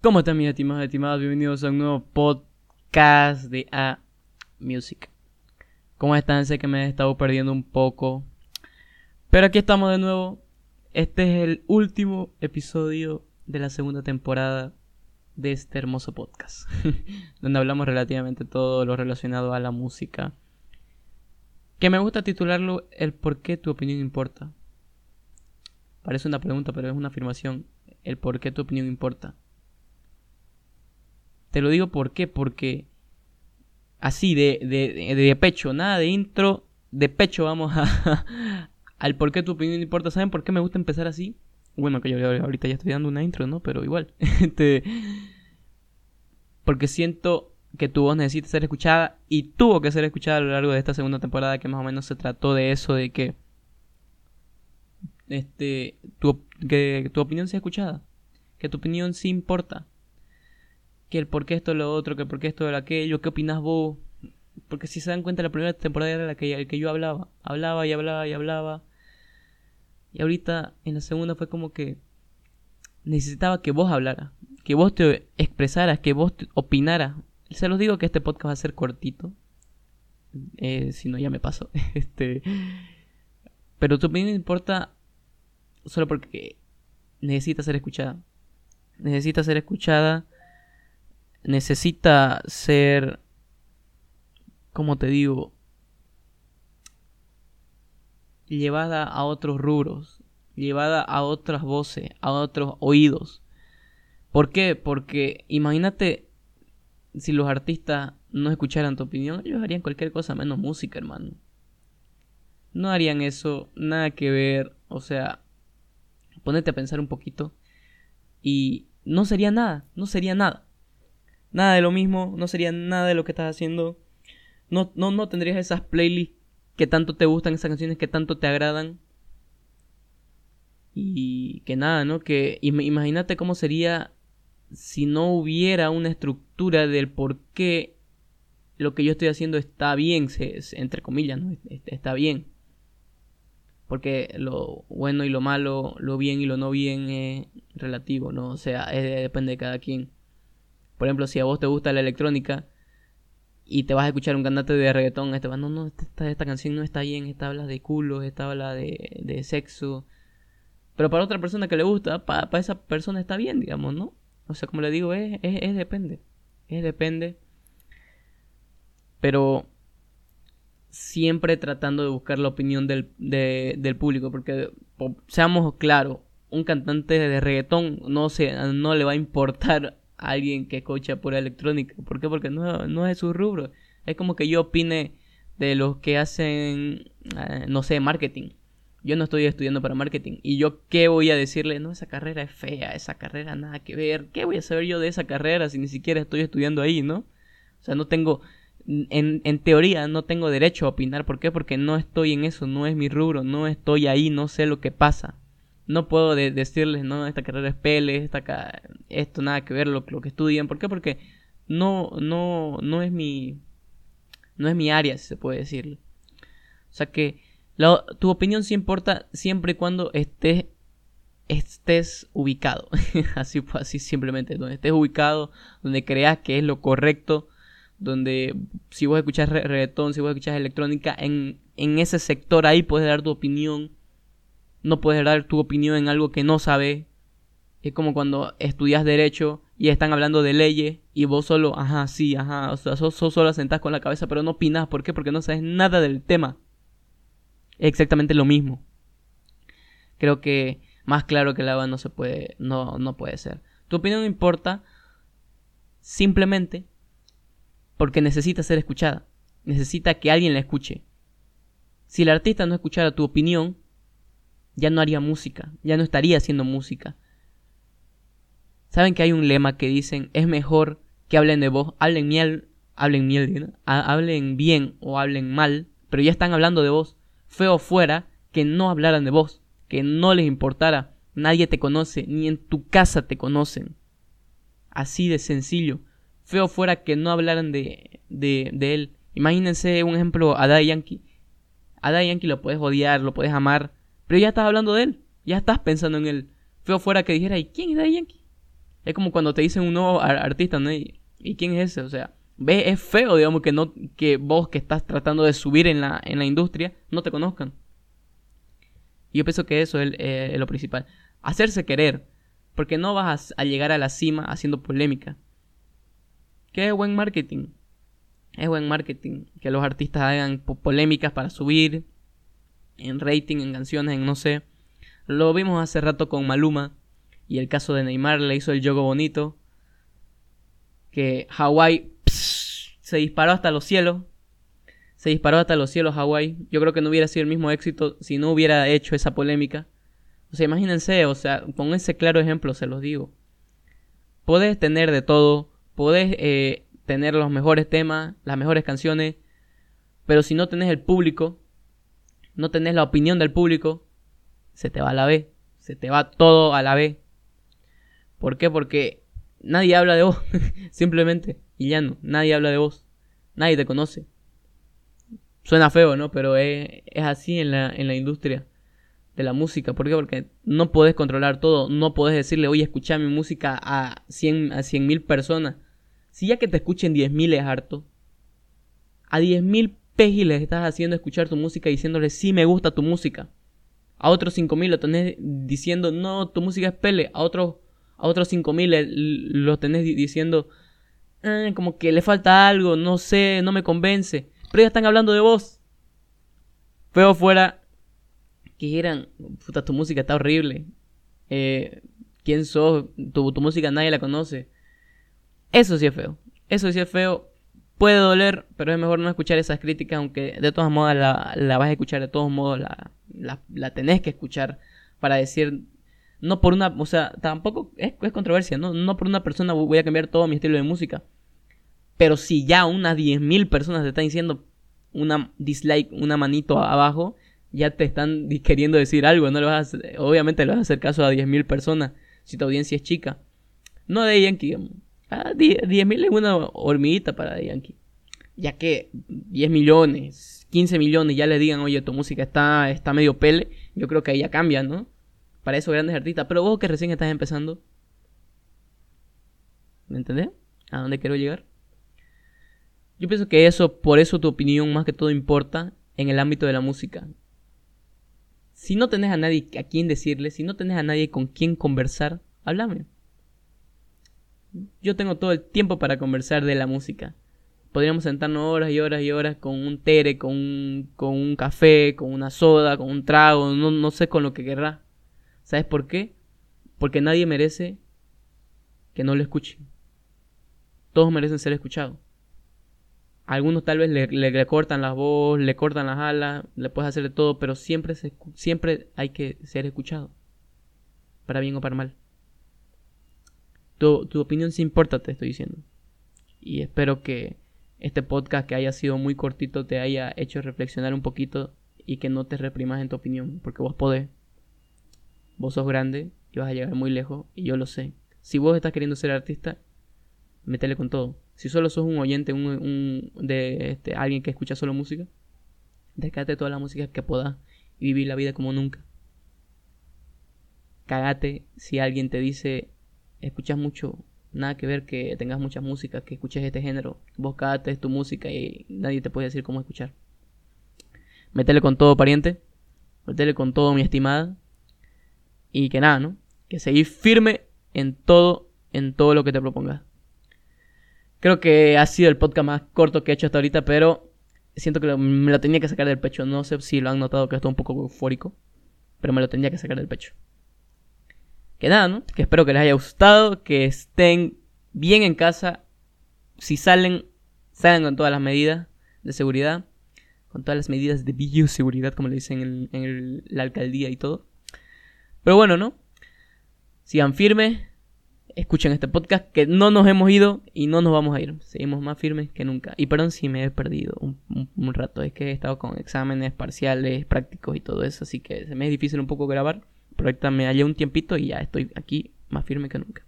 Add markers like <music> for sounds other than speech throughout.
¿Cómo están mis estimados y estimadas? Bienvenidos a un nuevo podcast de A Music. ¿Cómo están? Sé que me he estado perdiendo un poco. Pero aquí estamos de nuevo. Este es el último episodio de la segunda temporada de este hermoso podcast. <laughs> donde hablamos relativamente todo lo relacionado a la música. Que me gusta titularlo El por qué tu opinión importa. Parece una pregunta, pero es una afirmación. El por qué tu opinión importa. Te lo digo por qué, porque así de, de, de pecho, nada de intro, de pecho vamos a, <laughs> al por qué tu opinión importa. ¿Saben por qué me gusta empezar así? Bueno, que yo ahorita ya estoy dando una intro, ¿no? Pero igual. <laughs> Este, porque siento que tu voz necesita ser escuchada y tuvo que ser escuchada a lo largo de esta segunda temporada que más o menos se trató de eso, de que este tu, que tu opinión sea escuchada, que tu opinión sí importa que el por qué esto lo otro, que el por qué esto lo aquello, qué opinas vos. Porque si se dan cuenta, la primera temporada era la que, el que yo hablaba. Hablaba y hablaba y hablaba. Y ahorita en la segunda fue como que necesitaba que vos hablaras, que vos te expresaras, que vos opinaras. Se los digo que este podcast va a ser cortito. Eh, si no, ya me paso. <laughs> este, pero tu opinión importa solo porque necesita ser escuchada. Necesita ser escuchada necesita ser, como te digo, llevada a otros rubros, llevada a otras voces, a otros oídos. ¿Por qué? Porque imagínate si los artistas no escucharan tu opinión, ellos harían cualquier cosa menos música, hermano. No harían eso, nada que ver, o sea, ponete a pensar un poquito y no sería nada, no sería nada nada de lo mismo, no sería nada de lo que estás haciendo. No, no, no tendrías esas playlists que tanto te gustan, esas canciones que tanto te agradan. Y que nada, ¿no? Que imagínate cómo sería si no hubiera una estructura del por qué lo que yo estoy haciendo está bien, se, entre comillas, ¿no? Está bien. Porque lo bueno y lo malo, lo bien y lo no bien es relativo, ¿no? O sea, depende de cada quien. Por ejemplo, si a vos te gusta la electrónica y te vas a escuchar un cantante de reggaetón, este va, no, no, esta, esta, canción no está bien, esta habla de culo, esta habla de, de sexo. Pero para otra persona que le gusta, para, esa persona está bien, digamos, ¿no? O sea, como le digo, es, es, depende. Es depende. Pero siempre tratando de buscar la opinión del, del público. Porque, seamos claros, un cantante de reggaetón no, se, no le va a importar alguien que escucha pura electrónica. ¿Por qué? Porque no, no es su rubro. Es como que yo opine de los que hacen, eh, no sé, marketing. Yo no estoy estudiando para marketing. ¿Y yo qué voy a decirle? No, esa carrera es fea, esa carrera nada que ver. ¿Qué voy a saber yo de esa carrera si ni siquiera estoy estudiando ahí, no? O sea, no tengo, en, en teoría, no tengo derecho a opinar. ¿Por qué? Porque no estoy en eso, no es mi rubro, no estoy ahí, no sé lo que pasa no puedo decirles, no, esta carrera es pele, esta esto nada que ver lo, lo que estudian. ¿Por qué? Porque no, no, no es mi, no es mi área, si se puede decir. O sea que tu opinión sí importa siempre y cuando estés, estés ubicado. <laughs> así, así simplemente, donde estés ubicado, donde creas que es lo correcto, donde si vos escuchas reggaetón, si vos escuchas electrónica, en, en ese sector ahí puedes dar tu opinión no puedes dar tu opinión en algo que no sabes. Es como cuando estudias derecho y están hablando de leyes y vos solo, ajá, sí, ajá, o sea, sos, solo sentás con la cabeza pero no opinas. ¿Por qué? Porque no sabes nada del tema. Es exactamente lo mismo. Creo que más claro que el agua no se puede, no, no puede ser. Tu opinión no importa simplemente porque necesita ser escuchada. Necesita que alguien la escuche. Si el artista no escuchara tu opinión, ya no haría música, ya no estaría haciendo música. ¿Saben que hay un lema que dicen es mejor que hablen de vos, hablen miel, hablen miel, hablen bien o hablen mal, pero ya están hablando de vos. Feo fuera que no hablaran de vos, que no les importara, nadie te conoce, ni en tu casa te conocen. Así de sencillo. Feo fuera que no hablaran de, de, de él. Imagínense un ejemplo a Daddy Yankee. A Yankee lo puedes odiar, lo puedes amar, pero ya estás hablando de él. Ya estás pensando en él. Feo fuera que dijera, ¿y quién es Daddy Yankee? Es como cuando te dicen un nuevo artista, ¿no? ¿Y, quién es ese? O sea, ves, es feo, digamos, que no que vos que estás tratando de subir en la, en la industria no te conozcan. Y yo pienso que eso es, eh, lo principal. Hacerse querer. Porque no vas a, llegar a la cima haciendo polémica. ¿Qué es buen marketing? Es buen marketing. Que los artistas hagan polémicas para subir en rating, en canciones, en no sé. Lo vimos hace rato con Maluma. Y el caso de Neymar le hizo el yogo bonito. Que Hawái se disparó hasta los cielos. Se disparó hasta los cielos Hawái. Yo creo que no hubiera sido el mismo éxito si no hubiera hecho esa polémica. O sea, imagínense, o sea, con ese claro ejemplo se los digo. Podés tener de todo, podés eh, tener los mejores temas, las mejores canciones, pero si no tenés el público, no tenés la opinión del público, se te va a la B, se te va todo a la B. ¿Por qué? Porque nadie habla de vos, <laughs> simplemente, y ya no, nadie habla de vos, nadie te conoce. Suena feo, ¿no? Pero es, así en la, en la industria de la música. ¿Por qué? Porque no podés controlar todo. No podés decirle, oye, escucha mi música a 100 a mil personas. Si ya que te escuchen 10.000 es harto. A 10.000 les estás haciendo escuchar tu música diciéndole, sí me gusta tu música. A otros 5.000 lo tenés diciendo, no, tu música es pele. A otros, a otros 5.000 lo tenés diciendo, ah, como que le falta algo, no sé, no me convence. Pero ya están hablando de vos. Feo fuera que eran, puta, tu música está horrible. Eh, ¿Quién sos? Tu, tu música nadie la conoce. Eso sí es feo. Eso sí es feo. Puede doler, pero es mejor no escuchar esas críticas, aunque de todas modos la, la vas a escuchar, de todos modos la, la, la, tenés que escuchar para decir, no por una, o sea, tampoco es, es controversia, ¿no? No por una persona voy a cambiar todo mi estilo de música. Pero si ya unas 10.000 personas te están diciendo una dislike, una manito abajo, ya te están queriendo decir algo. No le vas a, obviamente le vas a hacer caso a 10.000 personas si tu audiencia es chica. No de Yankee. Ah, 10.000 es una hormiguita para Yankee. Ya que 10 millones, 15 millones ya le digan, oye, tu música está, está medio pele. Yo creo que ahí ya cambia, ¿no? Para esos grandes artistas. Pero vos que recién estás empezando. ¿Me entendés? ¿A dónde quiero llegar? Yo pienso que eso, por eso tu opinión más que todo importa en el ámbito de la música. Si no tenés a nadie a quien decirle, si no tenés a nadie con quien conversar, háblame. Yo tengo todo el tiempo para conversar de la música. Podríamos sentarnos horas y horas y horas con un tere, con un, con un café, con una soda, con un trago, no, no sé con lo que querrá. ¿Sabes por qué? Porque nadie merece que no lo escuchen. Todos merecen ser escuchados. Algunos tal vez le, cortan la voz, le cortan las alas, le puedes hacer de todo, pero siempre, siempre hay que ser escuchado. Para bien o para mal. Tu, tu opinión sí importa, te estoy diciendo. Y espero que este podcast que haya sido muy cortito te haya hecho reflexionar un poquito y que no te reprimas en tu opinión, porque vos podés. Vos sos grande y vas a llegar muy lejos, y yo lo sé. Si vos estás queriendo ser artista, métele con todo. Si solo sos un oyente un, de este, alguien que escucha solo música, descate toda la música que puedas y vivir la vida como nunca. Cagate si alguien te dice, escuchas mucho, nada que ver que tengas muchas músicas, que escuches este género. Vos cagate es tu música y nadie te puede decir cómo escuchar. Métele con todo, pariente. Métele con todo, mi estimada. Y que nada, ¿no? Que seguís firme en todo, en todo lo que te propongas. Creo que ha sido el podcast más corto que he hecho hasta ahorita, pero siento que me lo tenía que sacar del pecho. No sé si lo han notado que estoy un poco eufórico, pero me lo tenía que sacar del pecho. Que nada, ¿no? Que espero que les haya gustado, que estén bien en casa. Si salen, salgan con todas las medidas de seguridad, con todas las medidas de bioseguridad, como le dicen en, en la alcaldía y todo. Pero bueno, ¿no? Sigan firmes, escuchen este podcast, que no nos hemos ido y no nos vamos a ir. Seguimos más firmes que nunca. Y perdón si me he perdido un, rato, es que he estado con exámenes parciales, prácticos y todo eso, así que se me es difícil un poco grabar. Pero ahorita me hallé un tiempito y ya estoy aquí más firme que nunca.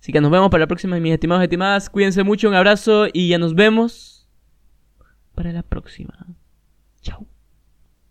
Así que nos vemos para la próxima, mis estimados y estimadas. Cuídense mucho, un abrazo y ya nos vemos para la próxima. Chao.